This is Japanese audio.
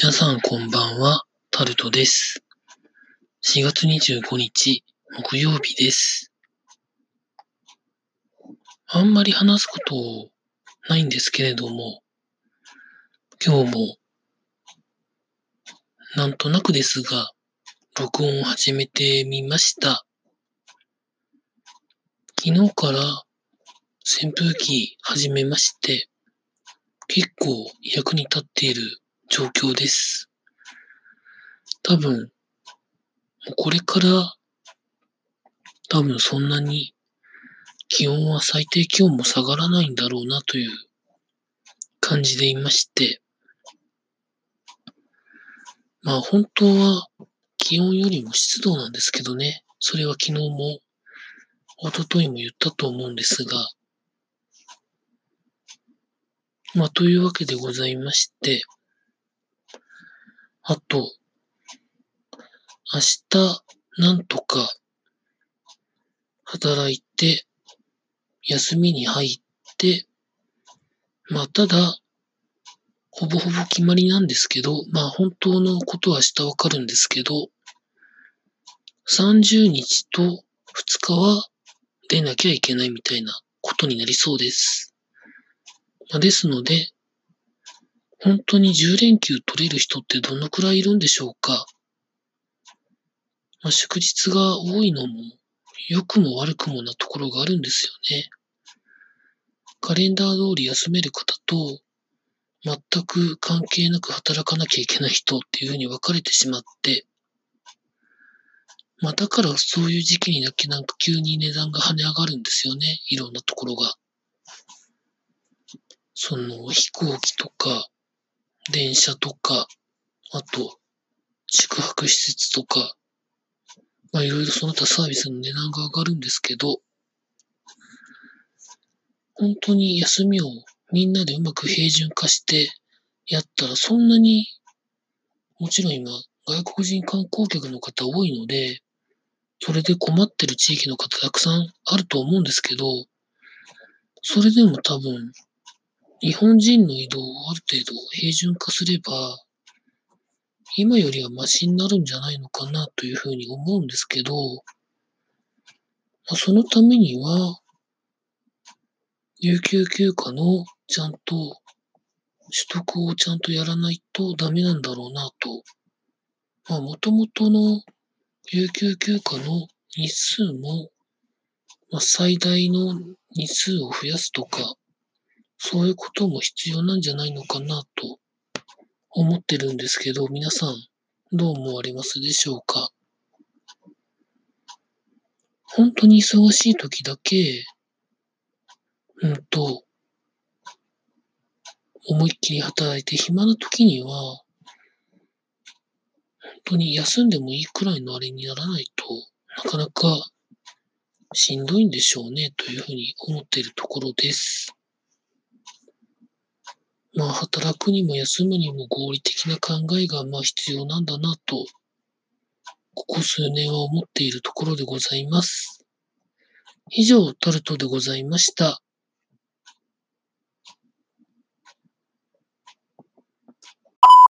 皆さんこんばんは、タルトです。4月25日、木曜日です。あんまり話すことないんですけれども、今日も、なんとなくですが、録音を始めてみました。昨日から扇風機始めまして、結構役に立っている状況です。多分、もうこれから、多分そんなに気温は最低気温も下がらないんだろうなという感じでいまして、まあ本当は気温よりも湿度なんですけどね、それは昨日も一昨日も言ったと思うんですが、まあというわけでございまして、あと、明日、なんとか、働いて、休みに入って、まあ、ただ、ほぼほぼ決まりなんですけど、まあ、本当のことは明日わかるんですけど、30日と2日は出なきゃいけないみたいなことになりそうです。まあ、ですので、本当に10連休取れる人ってどのくらいいるんでしょうか？まあ、祝日が多いのも良くも悪くもなところがあるんですよね。カレンダー通り休める方と全く関係なく働かなきゃいけない人っていうふうに分かれてしまって、まあだからそういう時期にだけなんか急に値段が跳ね上がるんですよね。いろんなところが。その飛行機とか、電車とか、あと、宿泊施設とか、まあいろいろその他サービスの値段が上がるんですけど、本当に休みをみんなでうまく平準化してやったらそんなに、もちろん今外国人観光客の方多いので、それで困ってる地域の方たくさんあると思うんですけど、それでも多分、日本人の移動をある程度平準化すれば、今よりはマシになるんじゃないのかなというふうに思うんですけど、まあ、そのためには、有給休暇のちゃんと取得をちゃんとやらないとダメなんだろうなと。まあ、もともとの有給休暇の日数も、まあ、最大の日数を増やすとか、そういうことも必要なんじゃないのかなと思ってるんですけど、皆さんどう思われますでしょうか？本当に忙しい時だけ、うんと、思いっきり働いて暇な時には、本当に休んでもいいくらいのあれにならないとなかなかしんどいんでしょうねというふうに思っているところです。まあ、働くにも休むにも合理的な考えがまあ必要なんだなと、ここ数年は思っているところでございます。以上、タルトでございました。